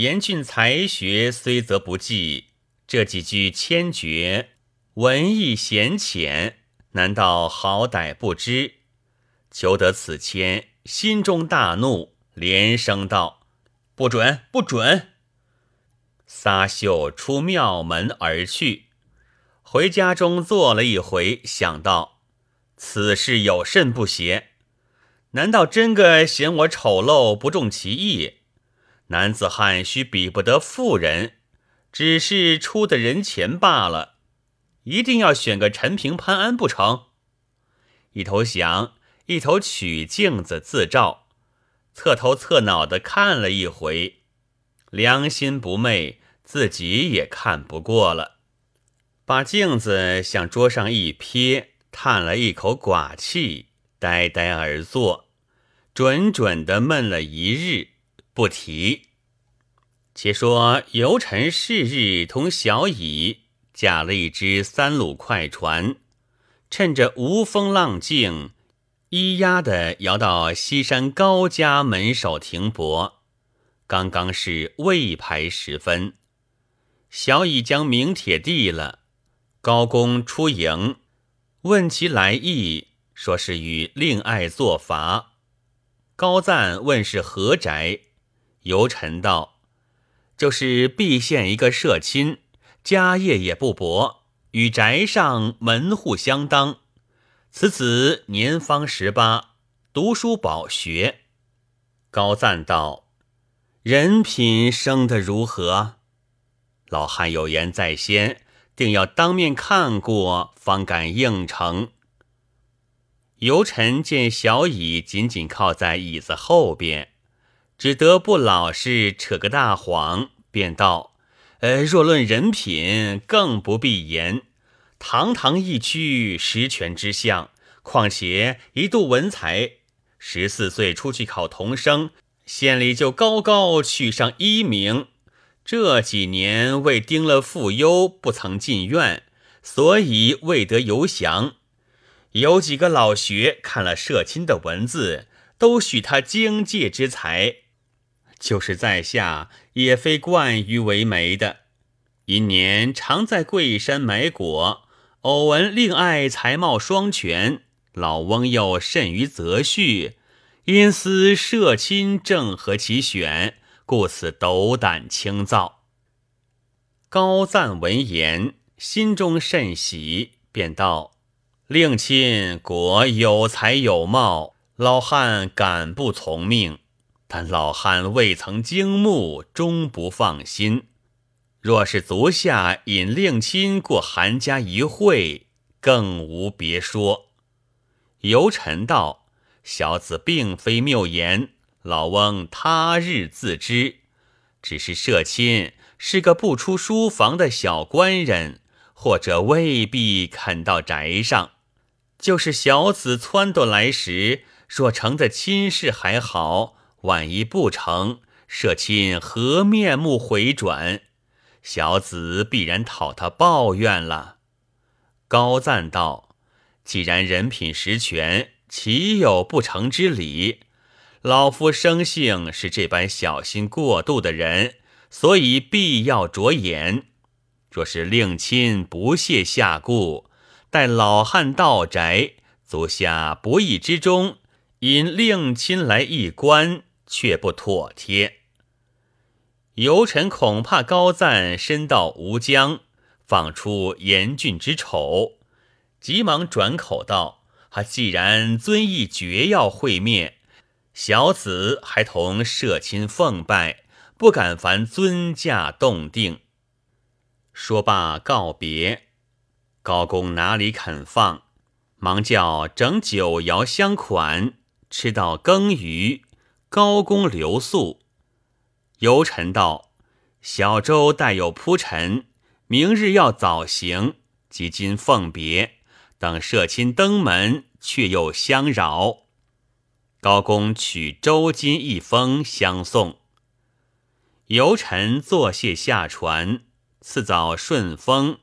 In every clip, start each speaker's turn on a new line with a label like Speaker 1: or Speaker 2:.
Speaker 1: 严峻才学虽则不济，这几句千绝，文艺闲浅，难道好歹不知？求得此签，心中大怒，连声道：“不准，不准！”撒袖出庙门而去。回家中坐了一回，想到此事有甚不协？难道真个嫌我丑陋不中其意？男子汉须比不得妇人，只是出的人前罢了。一定要选个陈平、潘安不成？一头想，一头取镜子自照，侧头侧脑的看了一回，良心不昧。自己也看不过了，把镜子向桌上一撇，叹了一口寡气，呆呆而坐，准准的闷了一日，不提。且说游臣是日同小乙驾了一只三鲁快船，趁着无风浪静，咿呀的摇到西山高家门首停泊。刚刚是未牌时分。小乙将名帖递了，高公出迎，问其来意，说是与令爱作法。高赞问是何宅，游臣道：“就是毕县一个社亲，家业也不薄，与宅上门户相当。此子年方十八，读书饱学。”高赞道：“人品生得如何？”老汉有言在先，定要当面看过，方敢应承。游臣见小乙紧紧靠在椅子后边，只得不老实，扯个大谎，便道：“呃，若论人品，更不必言。堂堂一区十全之相，况且一度文才，十四岁出去考童生，县里就高高取上一名。”这几年为盯了妇优，不曾进院，所以未得游详。有几个老学看了社亲的文字，都许他经界之才，就是在下也非惯于为媒的。一年常在桂山买果，偶闻令爱才貌双全，老翁又甚于择婿，因思社亲正合其选。故此斗胆轻造。高赞闻言，心中甚喜，便道：“令亲果有才有貌，老汉敢不从命？但老汉未曾惊目，终不放心。若是足下引令亲过韩家一会，更无别说。”游臣道：“小子并非谬言。”老翁他日自知，只是社亲是个不出书房的小官人，或者未必肯到宅上。就是小子撺掇来时，若成的亲事还好；万一不成，社亲何面目回转？小子必然讨他抱怨了。高赞道：“既然人品实全，岂有不成之理？”老夫生性是这般小心过度的人，所以必要着眼。若是令亲不屑下顾，待老汉到宅，足下不义之中，引令亲来一观，却不妥帖。游臣恐怕高赞身到吴江，放出严峻之丑，急忙转口道：“他既然遵义绝要会面。”小子还同社亲奉拜，不敢烦尊驾动定。说罢告别，高公哪里肯放，忙叫整酒肴相款，吃到羹余，高公留宿。游臣道：“小舟带有铺陈，明日要早行，即今奉别，等社亲登门，却又相扰。”高公取周金一封相送，游臣作谢下船。次早顺风，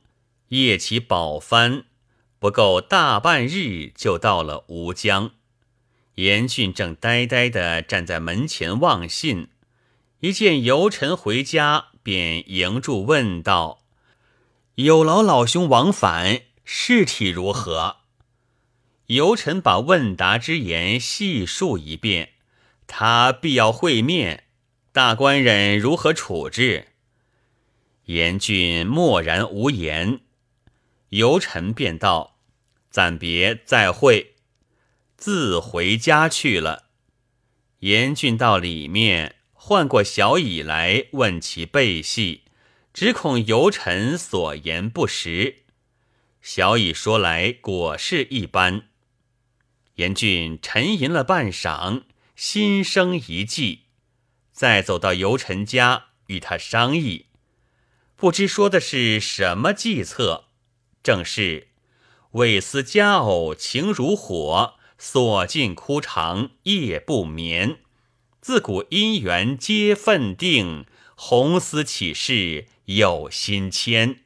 Speaker 1: 夜起宝帆，不够大半日就到了吴江。严俊正呆呆地站在门前望信，一见尤臣回家，便迎住问道：“有劳老兄往返，事体如何？”尤臣把问答之言细述一遍，他必要会面，大官人如何处置？严俊默然无言。尤臣便道：“暂别，再会。”自回家去了。严俊到里面唤过小乙来，问其背细，只恐游臣所言不实。小乙说来果是一般。严俊沉吟了半晌，心生一计，再走到游臣家与他商议，不知说的是什么计策。正是为思佳偶情如火，锁尽枯肠夜不眠。自古姻缘皆分定，红丝岂是有心牵？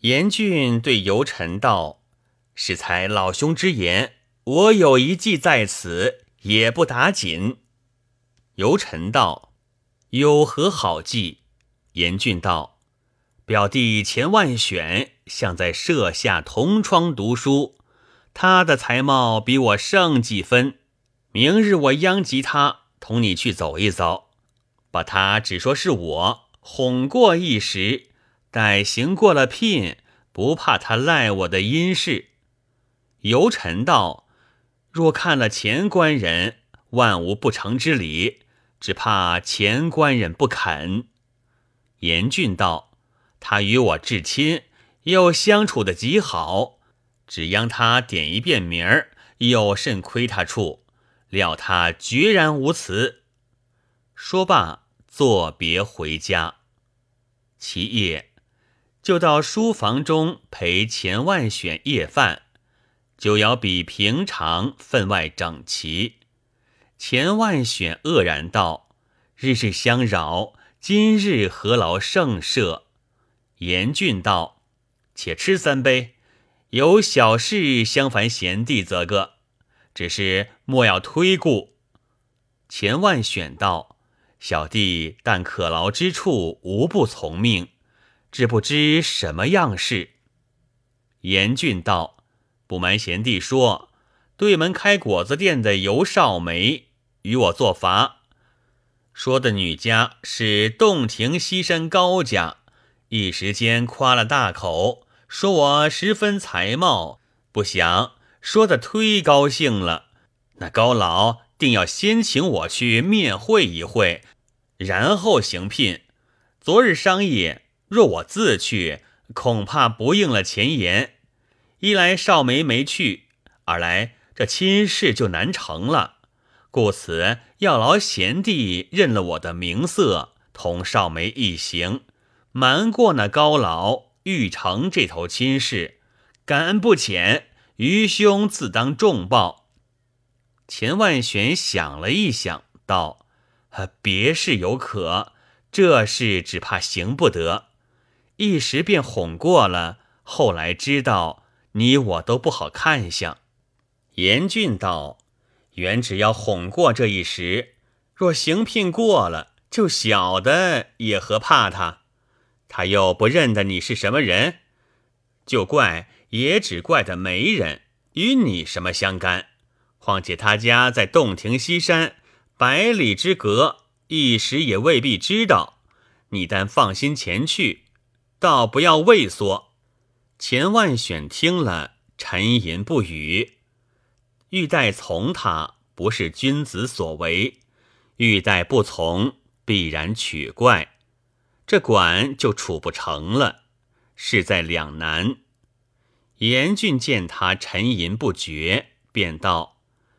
Speaker 1: 严俊对游臣道：“适才老兄之言，我有一计在此，也不打紧。”游臣道：“有何好计？”严俊道：“表弟钱万选。”像在舍下同窗读书，他的才貌比我胜几分。明日我央及他同你去走一遭，把他只说是我哄过一时，待行过了聘，不怕他赖我的阴事。尤臣道：若看了钱官人，万无不成之理，只怕钱官人不肯。严峻道：他与我至亲。又相处的极好，只央他点一遍名儿，有甚亏他处？料他决然无辞。说罢，作别回家。其夜就到书房中陪钱万选夜饭，酒肴比平常分外整齐。钱万选愕然道：“日日相扰，今日何劳盛设？”严峻道。且吃三杯，有小事相烦贤弟则个，只是莫要推故。钱万选道：“小弟但可劳之处，无不从命，只不知什么样事。”严峻道：“不瞒贤弟说，对门开果子店的尤少梅与我作法，说的女家是洞庭西山高家，一时间夸了大口。”说我十分才貌，不想说的忒高兴了。那高老定要先请我去面会一会，然后行聘。昨日商议，若我自去，恐怕不应了前言。一来少梅没去，二来这亲事就难成了。故此要劳贤弟认了我的名色，同少梅一行，瞒过那高老。玉成这头亲事，感恩不浅，愚兄自当重报。钱万玄想了一想，道：“别事有可，这事只怕行不得。”一时便哄过了。后来知道你我都不好看相。严峻道：“原只要哄过这一时，若行聘过了，就晓得也何怕他。”他又不认得你是什么人，就怪也只怪的媒人，与你什么相干？况且他家在洞庭西山，百里之隔，一时也未必知道。你但放心前去，倒不要畏缩。钱万选听了，沉吟不语。欲待从他，不是君子所为；欲待不从，必然取怪。这管就处不成了，事在两难。严俊见他沉吟不决，便道：“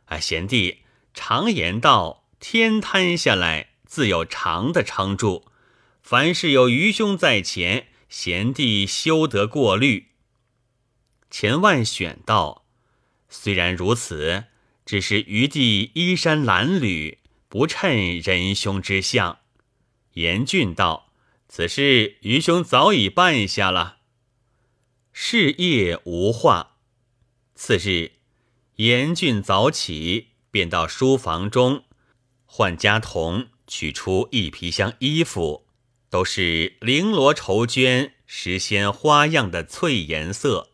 Speaker 1: 啊，贤弟，常言道，天摊下来自有长的撑住。凡事有愚兄在前，贤弟休得过虑。”钱万选道：“虽然如此，只是余弟衣衫褴褛，不称仁兄之相。”严俊道。此事余兄早已办下了。是夜无话。次日，严峻早起，便到书房中，唤家童取出一皮箱衣服，都是绫罗绸绢、时鲜花样的翠颜色，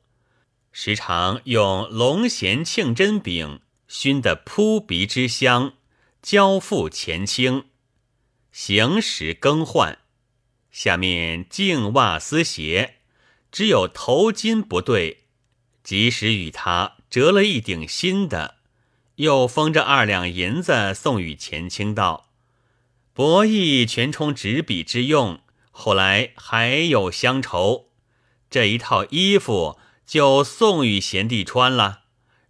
Speaker 1: 时常用龙涎庆真饼熏得扑鼻之香，交付前清，行时更换。下面净袜丝鞋，只有头巾不对，即使与他折了一顶新的，又封着二两银子送与钱清道：“博弈全充纸笔之用，后来还有乡愁，这一套衣服就送与贤弟穿了。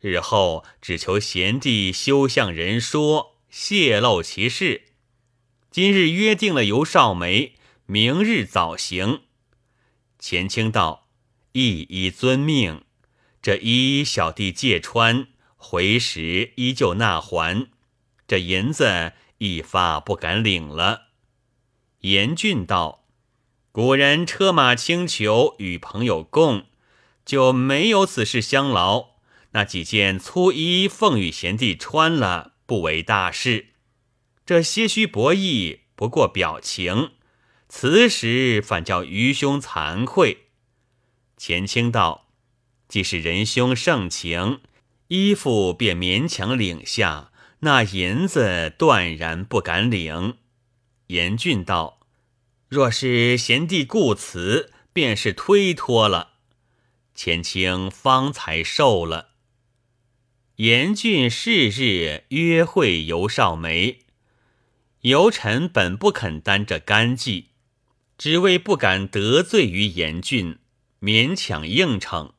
Speaker 1: 日后只求贤弟休向人说，泄露其事。今日约定了尤少梅。”明日早行，钱清道：“一一遵命。这衣小弟借穿，回时依旧纳还。这银子一发不敢领了。”严俊道：“古人车马轻裘，与朋友共，就没有此事相劳。那几件粗衣奉与贤弟穿了，不为大事。这些许博弈，不过表情。”此时反叫愚兄惭愧。钱清道：“既是仁兄盛情，衣服便勉强领下，那银子断然不敢领。”严俊道：“若是贤弟故辞，便是推脱了。”钱清方才受了。严俊是日约会尤少梅，尤臣本不肯担这干系。只为不敢得罪于严俊，勉强应承。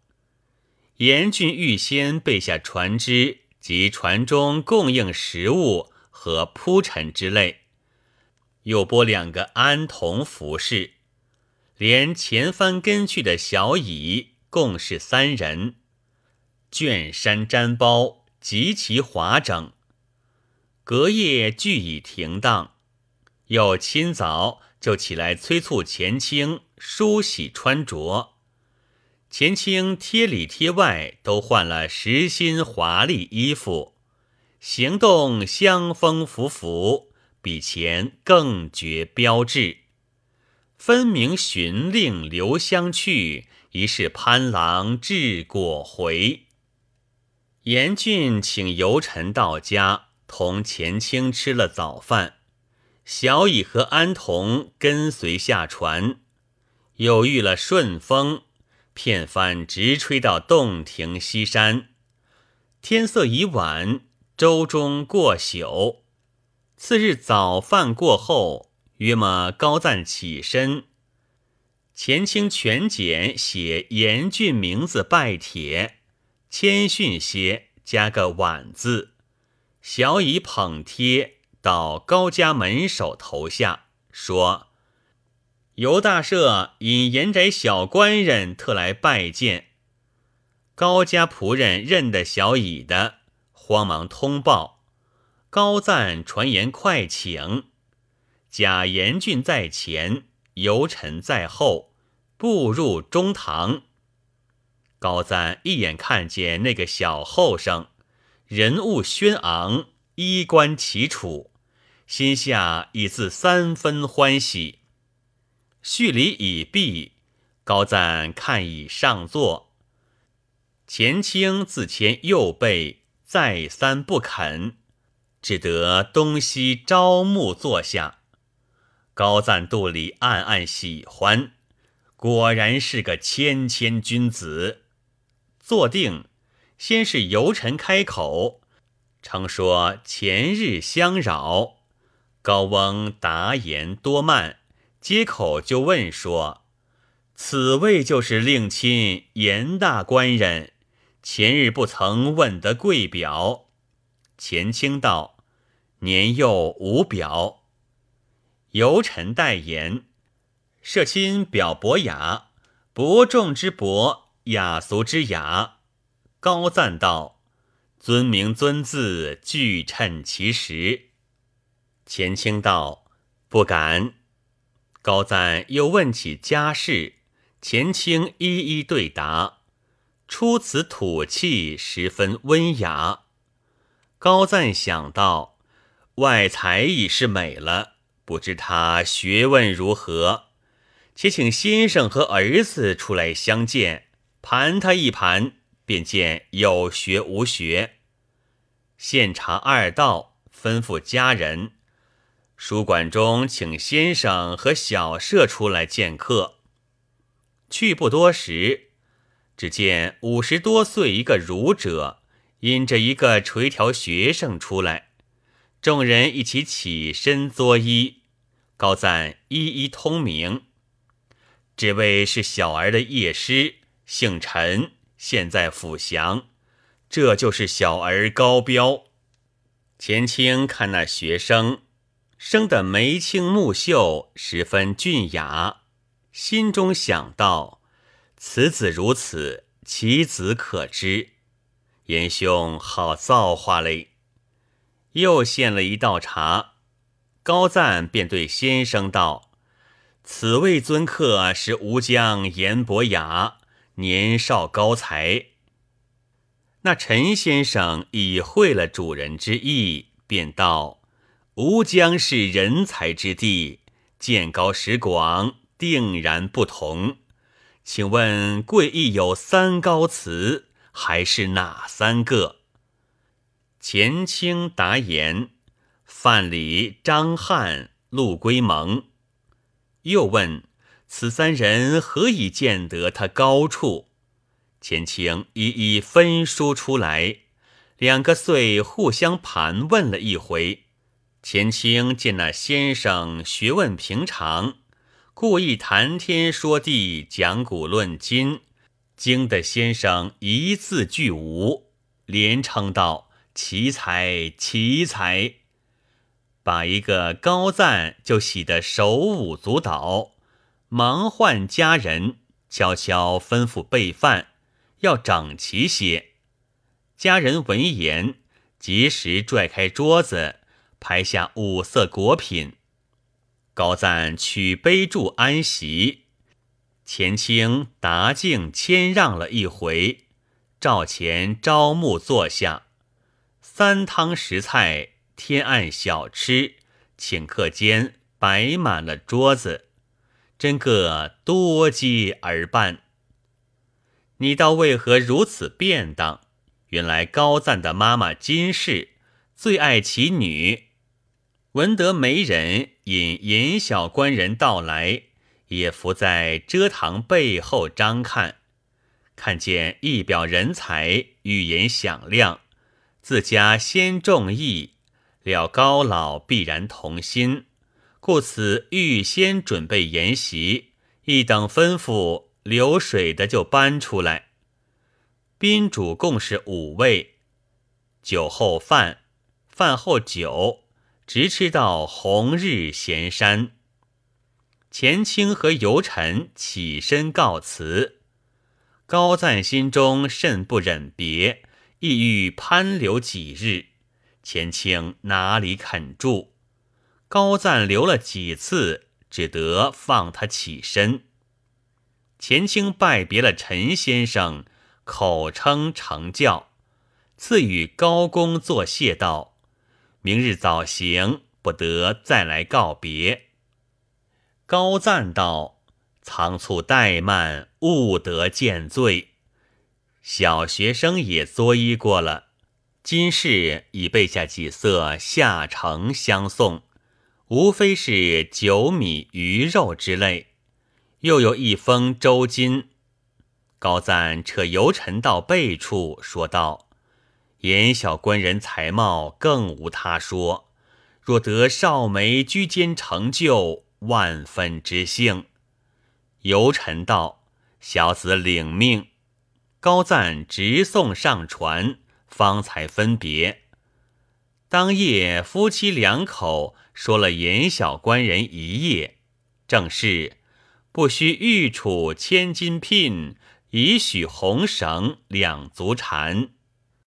Speaker 1: 严俊预先备下船只及船中供应食物和铺陈之类，又拨两个安童服侍，连前帆跟去的小乙共是三人，卷衫毡包极其华整。隔夜俱已停当，又清早。就起来催促钱清梳洗穿着，钱清贴里贴外都换了实新华丽衣服，行动香风拂拂，比前更觉标致。分明寻令留香去，疑是潘郎掷果回。严俊请游臣到家，同钱清吃了早饭。小乙和安童跟随下船，又遇了顺风，片帆直吹到洞庭西山。天色已晚，舟中过宿。次日早饭过后，约么高赞起身，前清全简写严俊名字拜帖，谦逊些加个晚字。小乙捧贴。到高家门首头下说：“尤大赦引严宅小官人特来拜见。”高家仆人认得小乙的，慌忙通报。高赞传言快请。贾严俊在前，尤臣在后，步入中堂。高赞一眼看见那个小后生，人物轩昂。衣冠齐楚，心下已自三分欢喜。叙礼已毕，高赞看已上座，前清自谦右背，再三不肯，只得东西招目坐下。高赞肚里暗暗喜欢，果然是个谦谦君子。坐定，先是由臣开口。常说前日相扰，高翁答言多慢，接口就问说：“此位就是令亲严大官人，前日不曾问得贵表。”钱清道：“年幼无表。”由臣代言：“社亲表博雅，伯仲之伯，雅俗之雅。”高赞道。尊名尊字，俱称其实。钱清道：“不敢。”高赞又问起家事，钱清一一对答，出此吐气十分温雅。高赞想到，外才已是美了，不知他学问如何？且请先生和儿子出来相见，盘他一盘，便见有学无学。现查二道，吩咐家人。书馆中请先生和小舍出来见客。去不多时，只见五十多岁一个儒者，引着一个垂条学生出来，众人一起起身作揖。高赞一一通名，这位是小儿的业师，姓陈，现在府降。这就是小儿高标。钱清看那学生。生得眉清目秀，十分俊雅，心中想到：此子如此，其子可知？严兄好造化嘞！又献了一道茶，高赞便对先生道：“此位尊客是吴江严伯雅，年少高才。”那陈先生已会了主人之意，便道。吴江是人才之地，见高识广，定然不同。请问贵亦有三高词，还是哪三个？钱清答言：范蠡、张翰、陆龟蒙。又问：此三人何以见得他高处？钱清一一分说出来。两个遂互相盘问了一回。钱清见那先生学问平常，故意谈天说地，讲古论今，惊得先生一字俱无，连称道：“奇才，奇才！”把一个高赞就喜得手舞足蹈，忙唤家人，悄悄吩咐备饭，要整齐些。家人闻言，及时拽开桌子。拍下五色果品，高赞取杯箸安席，钱清答敬谦让了一回，赵钱招募坐下，三汤十菜，天案小吃，顷刻间摆满了桌子，真个多机而办。你道为何如此便当？原来高赞的妈妈金氏最爱其女。闻得媒人引尹小官人到来，也伏在遮堂背后张看，看见一表人才，语言响亮，自家先中意，料高老必然同心，故此预先准备筵席，一等吩咐流水的就搬出来。宾主共是五位，酒后饭，饭后酒。直吃到红日闲山，钱清和尤臣起身告辞。高赞心中甚不忍别，意欲攀留几日。钱清哪里肯住？高赞留了几次，只得放他起身。钱清拜别了陈先生，口称成教，赐予高公作谢道。明日早行，不得再来告别。高赞道：“仓促怠慢，误得见罪。小学生也作揖过了，今世已备下几色下城相送，无非是酒米鱼肉之类，又有一封周金。”高赞扯游臣到背处，说道。言小官人才貌更无他说，若得少梅居间成就，万分之幸。游臣道：“小子领命。”高赞直送上船，方才分别。当夜夫妻两口说了严小官人一夜，正是不须玉杵千金聘，已许红绳两足缠。